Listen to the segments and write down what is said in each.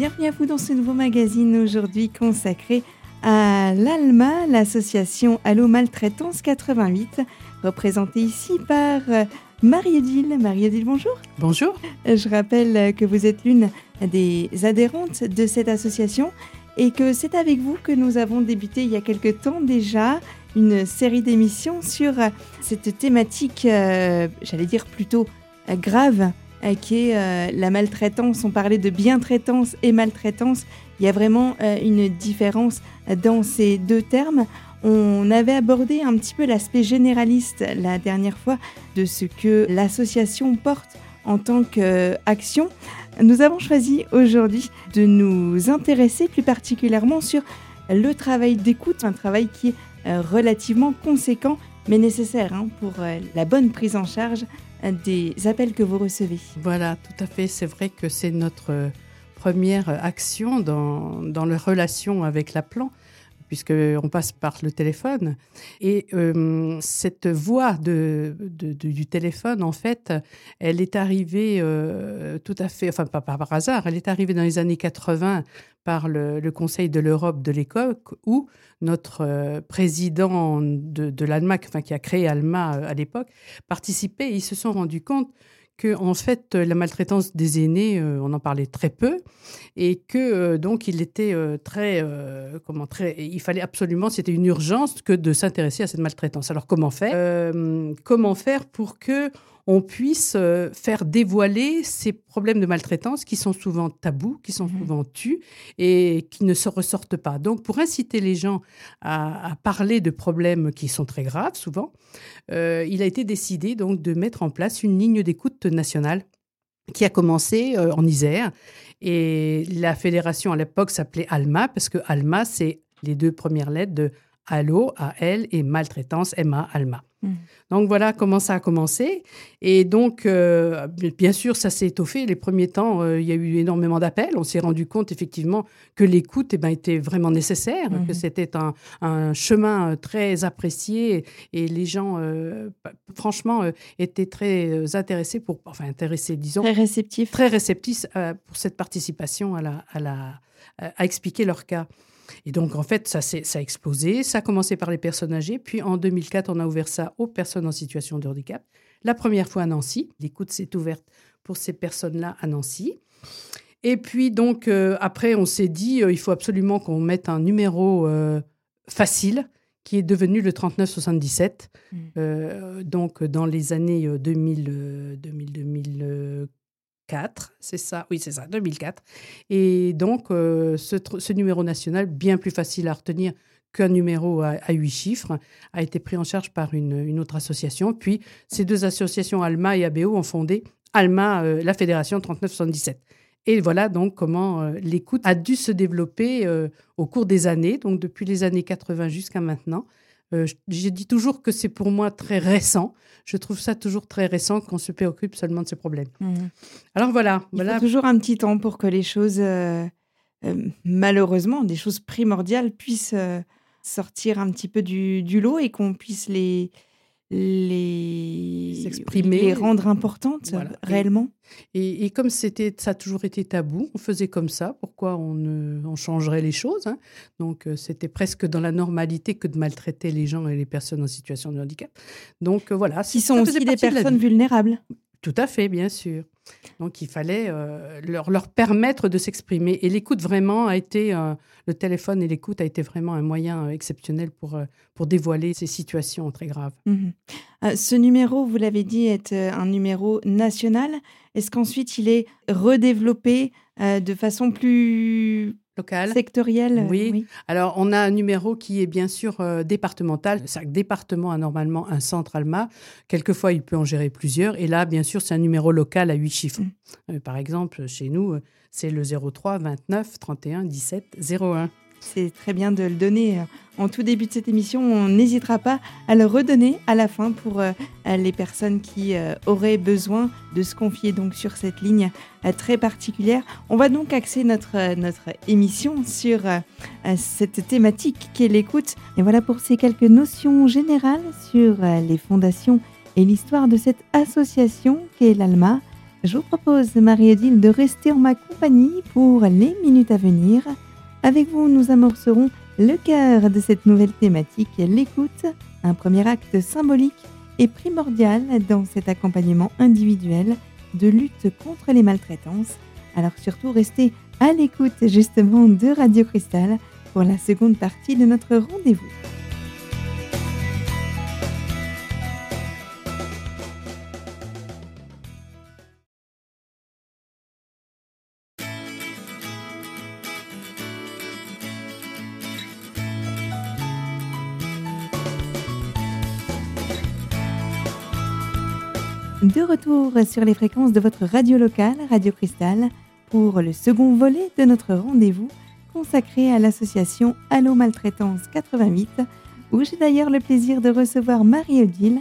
bienvenue à vous dans ce nouveau magazine aujourd'hui consacré à l'ALMA, l'association Allo Maltraitance 88, représentée ici par euh, Marie-Odile. Marie-Odile, bonjour. Bonjour. Je rappelle que vous êtes l'une des adhérentes de cette association et que c'est avec vous que nous avons débuté il y a quelque temps déjà une série d'émissions sur cette thématique, euh, j'allais dire plutôt euh, grave, euh, qui est la maltraitance. On parlait de bientraitance et maltraitance. Il y a vraiment une différence dans ces deux termes. On avait abordé un petit peu l'aspect généraliste la dernière fois de ce que l'association porte en tant qu'action. Nous avons choisi aujourd'hui de nous intéresser plus particulièrement sur le travail d'écoute, un travail qui est euh, relativement conséquent mais nécessaire hein, pour euh, la bonne prise en charge euh, des appels que vous recevez. Voilà, tout à fait. C'est vrai que c'est notre première action dans, dans la relation avec la plan puisqu'on passe par le téléphone. Et euh, cette voix de, du téléphone, en fait, elle est arrivée euh, tout à fait, enfin pas par hasard, elle est arrivée dans les années 80 par le, Conseil de l'Europe de l'époque, où notre euh, président de, de l'ALMA, enfin, qui a créé ALMA à l'époque, participait. ils se sont rendus compte que en fait la maltraitance des aînés, euh, on en parlait très peu, et que euh, donc il était euh, très, comment très, il fallait absolument, c'était une urgence que de s'intéresser à cette maltraitance. Alors comment faire? Comment faire pour que on puisse euh, faire dévoiler ces problèmes de maltraitance qui sont souvent tabous, qui sont mhm. souvent tus et qui ne se ressortent pas. Donc, pour inciter les gens à, parler de problèmes qui sont très graves, souvent, euh, il a été décidé donc de mettre en place une ligne d'écoute nationale qui a commencé euh, en Isère. Et la fédération à l'époque s'appelait ALMA, parce que ALMA, c'est les deux premières lettres de Allo, A-L, et maltraitance, M-A, ALMA. Mm. Donc voilà comment ça a commencé. Et donc, euh, bien sûr, ça s'est étoffé. Les premiers temps, euh, il y a eu énormément d'appels. On s'est rendu compte effectivement que l'écoute eh ben, était vraiment nécessaire, que mm-hmm. c'était un, chemin euh, très apprécié et les gens, franchement, étaient très intéressés pour, enfin intéressés, disons, très réceptifs, très réceptifs pour cette participation à la, à la, à expliquer leur cas. Et donc, en fait, ça, ça a explosé. Ça a commencé par les personnes âgées. Puis, en 2004, on a ouvert ça aux personnes en situation de handicap. La première fois à Nancy. L'écoute s'est ouverte pour ces personnes-là à Nancy. Et puis, donc, euh, après, on s'est dit, euh, il faut absolument qu'on mette un numéro euh, facile qui est devenu le 3977. Mmh. donc, dans les années 2000, 2000, 2000 c'est ça, oui, c'est ça, 2004. Et donc, euh, ce, numéro national, bien plus facile à retenir qu'un numéro à, huit chiffres, a été pris en charge par une, autre association. Puis, ces deux associations, ALMA et ABO, ont fondé ALMA, euh, la Fédération 3977. Et voilà donc comment euh, l'écoute a dû se développer au cours des années, donc depuis les années 80 jusqu'à maintenant. Euh, j'ai dit toujours que c'est pour moi très récent. Je trouve ça toujours très récent qu'on se préoccupe seulement de ces problèmes. Mhm. Alors voilà. Il faut toujours un petit temps pour que les choses, euh, euh, malheureusement, des choses primordiales puissent sortir un petit peu du, du lot et qu'on puisse les, les rendre importantes réellement. Et, comme c'était, ça a toujours été tabou, on faisait comme ça. Pourquoi on, on changerait les choses hein? Donc euh, c'était presque dans la normalité que de maltraiter les gens et les personnes en situation de handicap. Donc euh, voilà. Qui sont aussi des personnes vulnérables. Tout à fait, bien sûr. Donc il fallait euh, leur, leur, permettre de s'exprimer. Et l'écoute vraiment a été, euh, le téléphone et l'écoute a été vraiment un moyen euh, exceptionnel pour, pour dévoiler ces situations très graves. Mhm. ce numéro, vous l'avez dit, est un numéro national. Est-ce qu'ensuite il est redéveloppé de façon plus local. Sectoriel oui. Alors, on a un numéro qui est bien sûr euh, départemental. Chaque département a normalement un centre ALMA. Quelquefois, il peut en gérer plusieurs. Et là, bien sûr, c'est un numéro local à huit chiffres. Mm. Euh, par exemple, chez nous, euh, c'est le 03 29 31 17 01. C'est très bien de le donner euh, en tout début de cette émission. On n'hésitera pas à le redonner à la fin pour euh, les personnes qui euh, auraient besoin de se confier donc sur cette ligne très particulière. On va donc axer notre, notre émission sur cette thématique qui est l'écoute. Et voilà pour ces quelques notions générales sur les fondations et l'histoire de cette association qui est l'ALMA, je vous propose, Marie-Odile, de rester en ma compagnie pour les minutes à venir. Avec vous, nous amorcerons le cœur de cette nouvelle thématique, l'écoute, un premier acte symbolique et primordial dans cet accompagnement individuel de lutte contre les maltraitances. Alors surtout, restez à l'écoute justement de Radio Cristal pour la seconde partie de notre rendez-vous. De retour sur les fréquences de votre radio locale, Radio Cristal, pour le second volet de notre rendez-vous consacré à l'association Allo Maltraitance 88, où j'ai d'ailleurs le plaisir de recevoir Marie-Odile,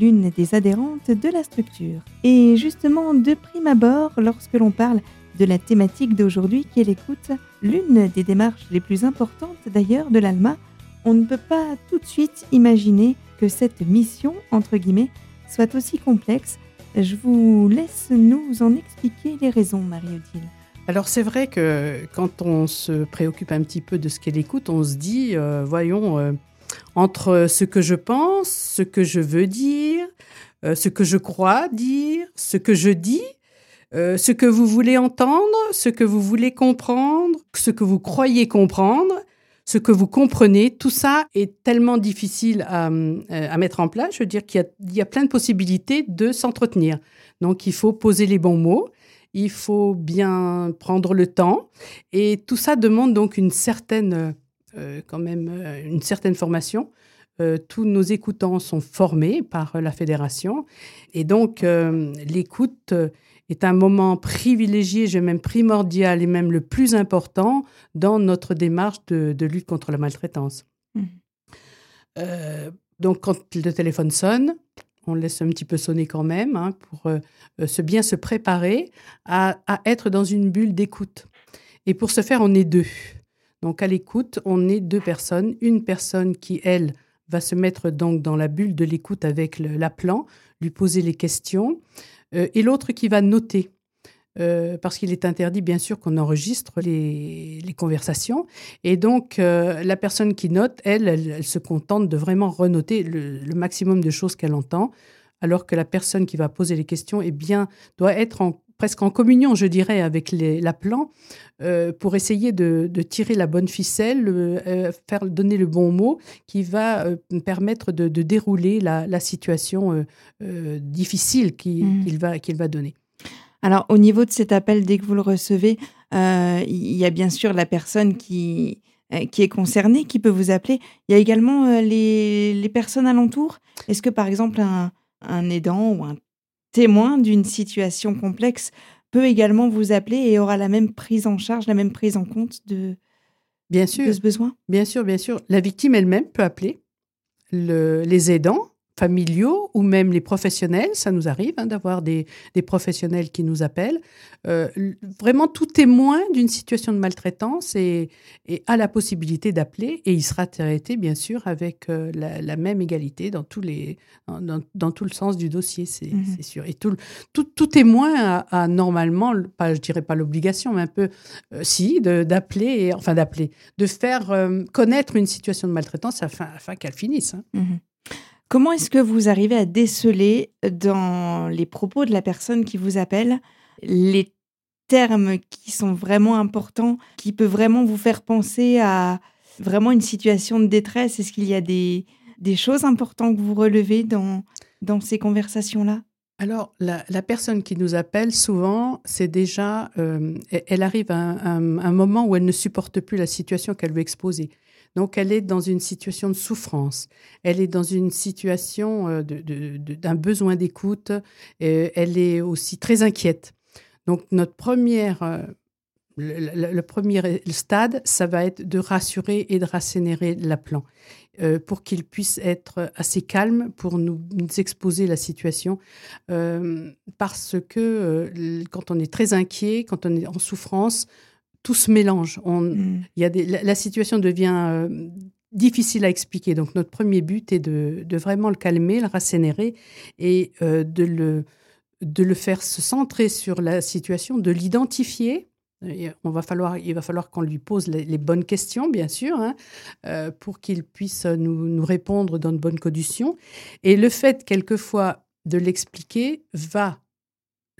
l'une des adhérentes de la structure. Et justement, de prime abord, lorsque l'on parle de la thématique d'aujourd'hui qui est l'écoute, l'une des démarches les plus importantes d'ailleurs de l'ALMA, on ne peut pas tout de suite imaginer que cette mission, entre guillemets, soit aussi complexe. Je vous laisse nous en expliquer les raisons, Marie-Odile. Alors c'est vrai que quand on se préoccupe un petit peu de ce qu'elle écoute, on se dit, euh, voyons, euh, entre ce que je pense, ce que je veux dire, euh, ce que je crois dire, ce que je dis, ce que vous voulez entendre, ce que vous voulez comprendre, ce que vous croyez comprendre, ce que vous comprenez, tout ça est tellement difficile à, euh, mettre en place. Je veux dire qu'il y, a plein de possibilités de s'entretenir. Donc, il faut poser les bons mots, il faut bien prendre le temps, et tout ça demande donc une certaine, euh, quand même, euh, une certaine formation. tous nos écoutants sont formés par la fédération, et donc l'écoute est un moment privilégié, je même primordial et même le plus important dans notre démarche de, lutte contre la maltraitance. Mmh. Euh, donc, quand le téléphone sonne, on laisse un petit peu sonner quand même hein, pour euh, se bien se préparer à, être dans une bulle d'écoute. Et pour ce faire, on est deux. Donc, à l'écoute, on est deux personnes. Une personne qui, elle, va se mettre donc dans la bulle de l'écoute avec l'appelant, lui poser les questions. Euh, et l'autre qui va noter. Euh, parce qu'il est interdit, bien sûr, qu'on enregistre les, conversations. Et donc, euh, la personne qui note, elle, elle, se contente de vraiment renoter le, maximum de choses qu'elle entend, alors que la personne qui va poser les questions, eh bien, doit être en, presque en communion, je dirais, avec l'appelant pour essayer de, tirer la bonne ficelle, faire donner le bon mot qui va permettre de, dérouler la, situation difficile mmh. qu'il va, qu'il va donner. Alors, au niveau de cet appel, dès que vous le recevez, il y a bien sûr la personne qui, qui est concernée, qui peut vous appeler. Il y a également les, les, personnes alentours. Est-ce que, par exemple, un, un aidant ou un témoin d'une situation complexe peut également vous appeler et aura la même prise en charge, la même prise en compte de, bien sûr, ce besoin Bien sûr, bien sûr. La victime elle-même peut appeler les aidants familiaux ou même les professionnels. Ça nous arrive hein, d'avoir des, professionnels qui nous appellent. Euh, vraiment, tout témoin d'une situation de maltraitance et, a la possibilité d'appeler et il sera traité, bien sûr, avec euh, la, même égalité dans, tous les, dans, tout le sens du dossier, c'est mmh sûr. Et tout, tout, tout témoin a, normalement, pas, je dirais pas l'obligation, mais un peu, euh, si, d'appeler, enfin d'appeler, de faire connaître une situation de maltraitance afin, afin qu'elle finisse. Hein. Mmh Comment est-ce que vous arrivez à déceler dans les propos de la personne qui vous appelle les termes qui sont vraiment importants, qui peuvent vraiment vous faire penser à vraiment une situation de détresse? Est-ce qu'il y a des, choses importantes que vous relevez dans, ces conversations-là? Alors, la, personne qui nous appelle, souvent, c'est déjà, euh, elle arrive à un, moment où elle ne supporte plus la situation qu'elle veut exposer. Donc, elle est dans une situation de souffrance. Elle est dans une situation euh, d'un besoin d'écoute. elle est aussi très inquiète. Donc, notre première, euh, le, premier stade, ça va être de rassurer et de rassénérer l'appelant euh, pour qu'il puisse être assez calme pour nous, exposer la situation. parce que quand on est très inquiet, quand on est en souffrance, tout se mélange. On, mm. y a la, situation devient euh, difficile à expliquer. Donc notre premier but est de, vraiment le calmer, le rassénérer et euh, de le de le faire se centrer sur la situation, de l'identifier. On va falloir, il va falloir qu'on lui pose les, bonnes questions, bien sûr, hein, euh, pour qu'il puisse nous, nous, répondre dans de bonnes conditions. Et le fait, quelquefois, de l'expliquer va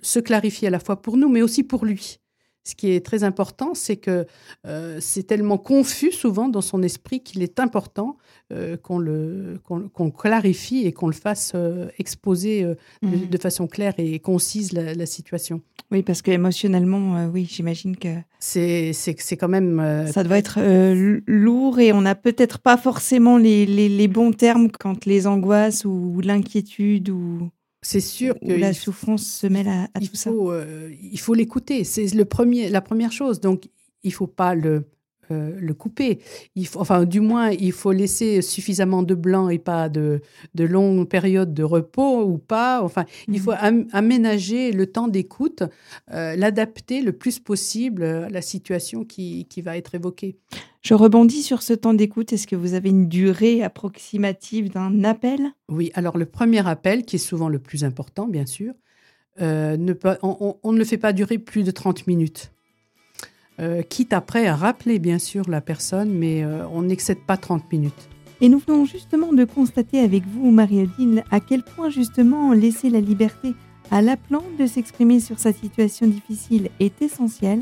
se clarifier à la fois pour nous, mais aussi pour lui. Ce qui est très important, c'est que euh, c'est tellement confus souvent dans son esprit qu'il est important euh, qu'on le qu'on clarifie et qu'on le fasse euh, exposer mhm. de, façon claire et concise la, situation. Oui, parce qu'émotionnellement, oui, j'imagine que c'est c'est quand même ça doit être lourd et on n'a peut-être pas forcément les, les, les, bons termes quand les angoisses ou l'inquiétude ou c'est sûr que la souffrance se mêle à, tout ça. Euh, il faut l'écouter. C'est le premier, la première chose. Donc, il faut pas le euh, le couper. Il faut, enfin, du moins, il faut laisser suffisamment de blanc et pas de, de longues périodes de repos ou pas. Enfin, il faut mhm. aménager le temps d'écoute, euh, l'adapter le plus possible à la situation qui, qui va être évoquée. Je rebondis sur ce temps d'écoute. Est-ce que vous avez une durée approximative d'un appel? Oui, alors le premier appel, qui est souvent le plus important, bien sûr, euh, ne peut, on, on, ne le fait pas durer plus de 30 minutes. Euh, quitte après à rappeler bien sûr la personne, mais euh, on n'excède pas 30 minutes. Et nous venons justement de constater avec vous, Marie-Odile, à quel point justement laisser la liberté à l'appelant de s'exprimer sur sa situation difficile est essentiel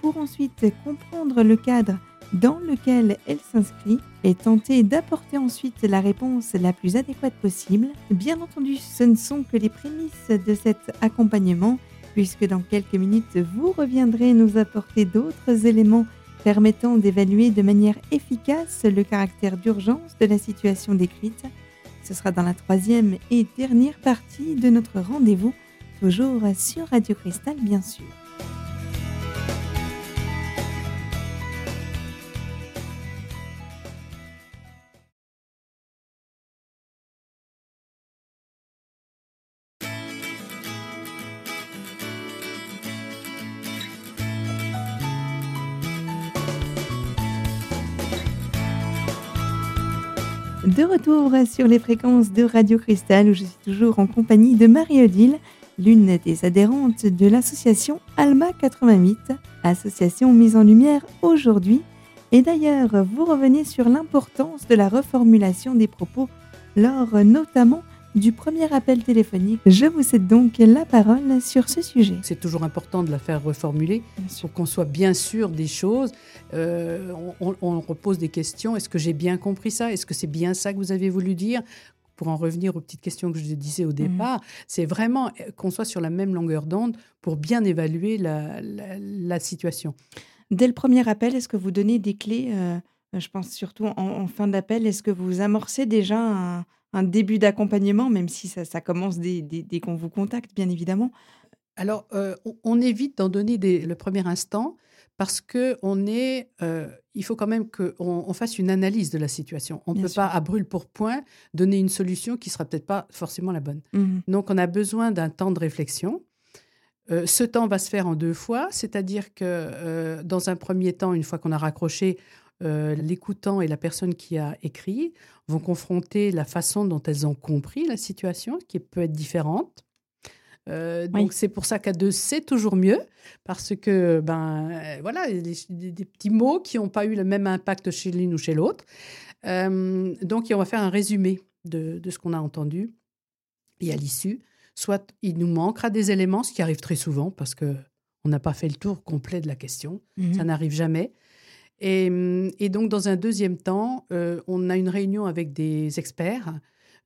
pour ensuite comprendre le cadre dans lequel elle s'inscrit et tenter d'apporter ensuite la réponse la plus adéquate possible. Bien entendu, ce ne sont que les prémices de cet accompagnement puisque dans quelques minutes, vous reviendrez nous apporter d'autres éléments permettant d'évaluer de manière efficace le caractère d'urgence de la situation décrite. Ce sera dans la troisième et dernière partie de notre rendez-vous, toujours sur Radio Cristal bien sûr. De retour sur les fréquences de Radio Cristal où je suis toujours en compagnie de Marie-Odile, l'une des adhérentes de l'association Alma 88, association mise en lumière aujourd'hui. Et d'ailleurs, vous revenez sur l'importance de la reformulation des propos lors notamment du premier appel téléphonique. Je vous cède donc la parole sur ce sujet. C'est toujours important de la faire reformuler pour qu'on soit bien sûr des choses. Euh, on, repose des questions. Est-ce que j'ai bien compris ça? Est-ce que c'est bien ça que vous avez voulu dire? Pour en revenir aux petites questions que je disais au mhm. départ, c'est vraiment euh, qu'on soit sur la même longueur d'onde pour bien évaluer la, situation. Dès le premier appel, est-ce que vous donnez des clés euh, Je pense surtout en, en fin d'appel. Est-ce que vous amorcez déjà un, un début d'accompagnement, même si ça, commence dès, qu'on vous contacte, bien évidemment. Alors, euh, on, évite d'en donner le premier instant parce que on est, euh, il faut quand même qu'on on fasse une analyse de la situation. On ne peut pas, à brûle pour point, donner une solution qui sera peut-être pas forcément la bonne. Mmh Donc, on a besoin d'un temps de réflexion. Euh, ce temps va se faire en deux fois, c'est-à-dire que dans un premier temps, une fois qu'on a raccroché, euh, l'écoutant et la personne qui a écrit vont confronter la façon dont elles ont compris la situation, qui peut être différente. Euh, donc c'est pour ça qu'à deux c'est toujours mieux parce que ben euh, voilà des, petits mots qui n'ont pas eu le même impact chez l'une ou chez l'autre. donc on va faire un résumé de, ce qu'on a entendu et à l'issue, soit il nous manquera des éléments, ce qui arrive très souvent parce que on n'a pas fait le tour complet de la question, mmh ça n'arrive jamais. Et, donc, dans un deuxième temps, euh, on a une réunion avec des experts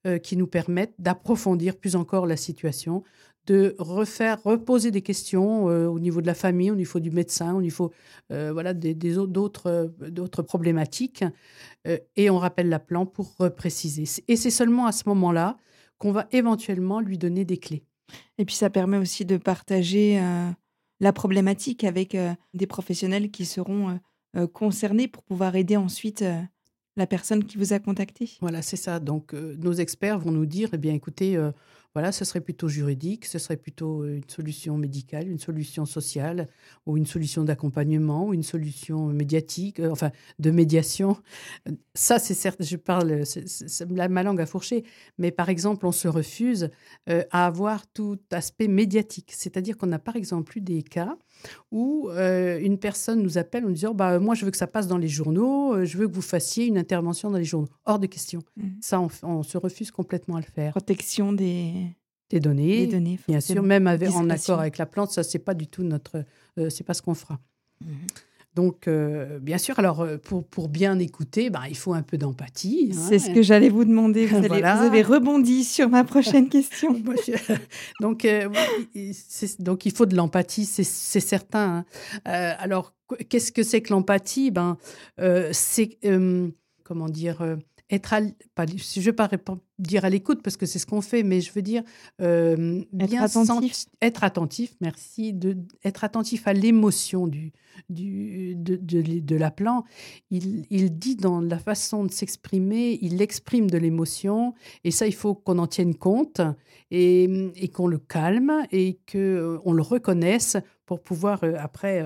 euh, qui nous permettent d'approfondir plus encore la situation, de refaire, reposer des questions euh, au niveau de la famille, au niveau du médecin, au niveau voilà, des, d'autres, problématiques. et on rappelle la plan pour préciser. Et c'est seulement à ce moment-là qu'on va éventuellement lui donner des clés. Et puis ça permet aussi de partager la problématique avec des professionnels qui seront concernés pour pouvoir aider ensuite euh, la personne qui vous a contacté. Voilà, c'est ça. Donc, euh, nos experts vont nous dire, eh bien, écoutez, voilà, ce serait plutôt juridique, ce serait plutôt une solution médicale, une solution sociale, ou une solution d'accompagnement, ou une solution médiatique, enfin de médiation. Ça, c'est certes, je parle, ma langue à fourcher, mais par exemple, on se refuse à avoir tout aspect médiatique. C'est-à-dire qu'on a par exemple eu des cas où une personne nous appelle en disant bah, Moi, je veux que ça passe dans les journaux, je veux que vous fassiez une intervention dans les journaux. Hors de question. Mmh. Ça, on, se refuse complètement à le faire. Protection des, des données. données bien sûr, même en accord avec la plante, ça, c'est pas du tout notre. Euh, c'est pas ce qu'on fera. Mmh. Donc, euh, bien sûr, alors euh, pour, pour bien écouter, bah, il faut un peu d'empathie. Hein. C'est ce que j'allais vous demander. Vous, vous, avez rebondi sur ma prochaine question. donc, donc, il faut de l'empathie, c'est certain. Hein. alors, qu'est-ce que c'est que l'empathie? Ben, C'est, comment dire, être à, pas, je ne vais pas dire à l'écoute parce que c'est ce qu'on fait, mais je veux dire euh, bien être attentif. être attentif, merci, de, être attentif à l'émotion du, du, de, de, de l'appelant. Il, il, dit dans la façon de s'exprimer, il exprime de l'émotion et ça, il faut qu'on en tienne compte et, et qu'on le calme et qu'on euh, le reconnaisse pour pouvoir euh, après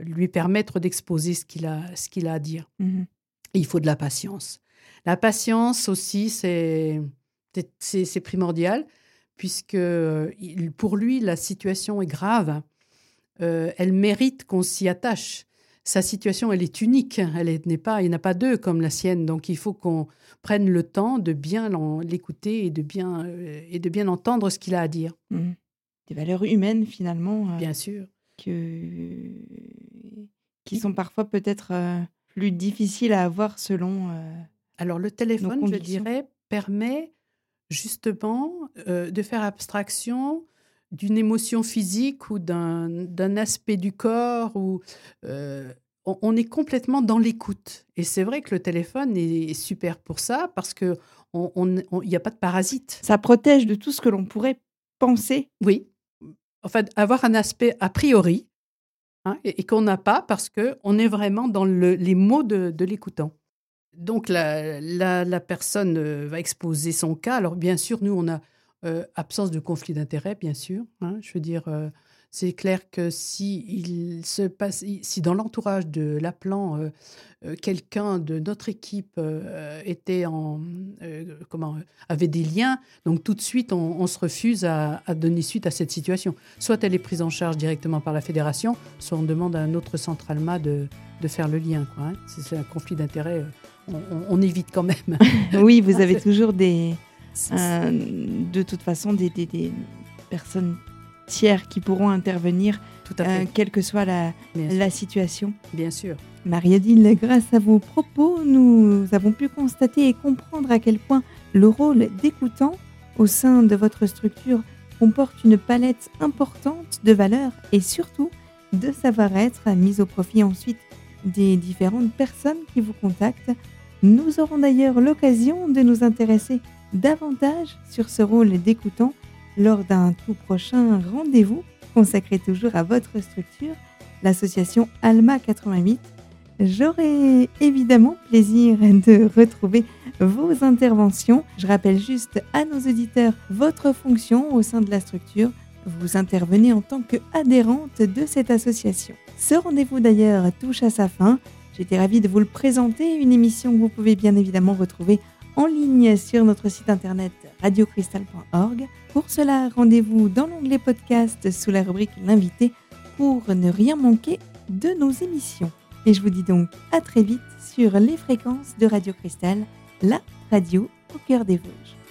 lui permettre d'exposer ce qu'il a, ce qu'il a à dire. Mmh il faut de la patience. La patience aussi, c'est primordial, puisque pour lui, la situation est grave. Euh, elle mérite qu'on s'y attache. Sa situation, elle est unique. Elle n'est pas, il n'y en a pas deux comme la sienne. Donc, il faut qu'on prenne le temps de bien l'écouter et de bien euh, et de bien entendre ce qu'il a à dire. Mmh. Des valeurs humaines, finalement. Euh, bien sûr. Que... Qui sont parfois peut-être plus difficiles à avoir selon alors le téléphone, je dirais, permet justement euh, de faire abstraction d'une émotion physique ou d'un aspect du corps euh, on, est complètement dans l'écoute. Et c'est vrai que le téléphone est, super pour ça parce qu'il n'y a pas de parasite. Ça protège de tout ce que l'on pourrait penser. Oui. En fait, avoir un aspect a priori hein, et, qu'on n'a pas parce qu'on est vraiment dans les mots de l'écoutant. Donc la, la, personne euh, va exposer son cas. Alors bien sûr, nous, on a euh, absence de conflit d'intérêt, bien sûr. Hein. je veux dire, euh, c'est clair que si il se passe, si dans l'entourage de l'appelant, quelqu'un de notre équipe était en, comment, avait des liens, donc tout de suite, on, se refuse à, donner suite à cette situation. Soit elle est prise en charge directement par la fédération, soit on demande à un autre centre Alma de, de faire le lien. Hein. C'est un conflit d'intérêt on, évite quand même. oui, vous avez toujours des, euh, de toute façon des, personnes tiers qui pourront intervenir, Tout à euh, quelle que soit la, la situation. Bien sûr. Marie-Odile, grâce à vos propos, nous avons pu constater et comprendre à quel point le rôle d'écoutant au sein de votre structure comporte une palette importante de valeurs et surtout de savoir-être mis au profit ensuite des différentes personnes qui vous contactent nous aurons d'ailleurs l'occasion de nous intéresser davantage sur ce rôle d'écoutant lors d'un tout prochain rendez-vous consacré toujours à votre structure, l'association Alma 88. J'aurai évidemment plaisir de retrouver vos interventions. Je rappelle juste à nos auditeurs votre fonction au sein de la structure. Vous intervenez en tant qu'adhérente de cette association. Ce rendez-vous d'ailleurs touche à sa fin. J'étais ravie de vous le présenter, une émission que vous pouvez bien évidemment retrouver en ligne sur notre site internet radiocristal.org. Pour cela, rendez-vous dans l'onglet podcast sous la rubrique L'invité pour ne rien manquer de nos émissions. Et je vous dis donc à très vite sur les fréquences de Radio Cristal, la radio au cœur des Vosges.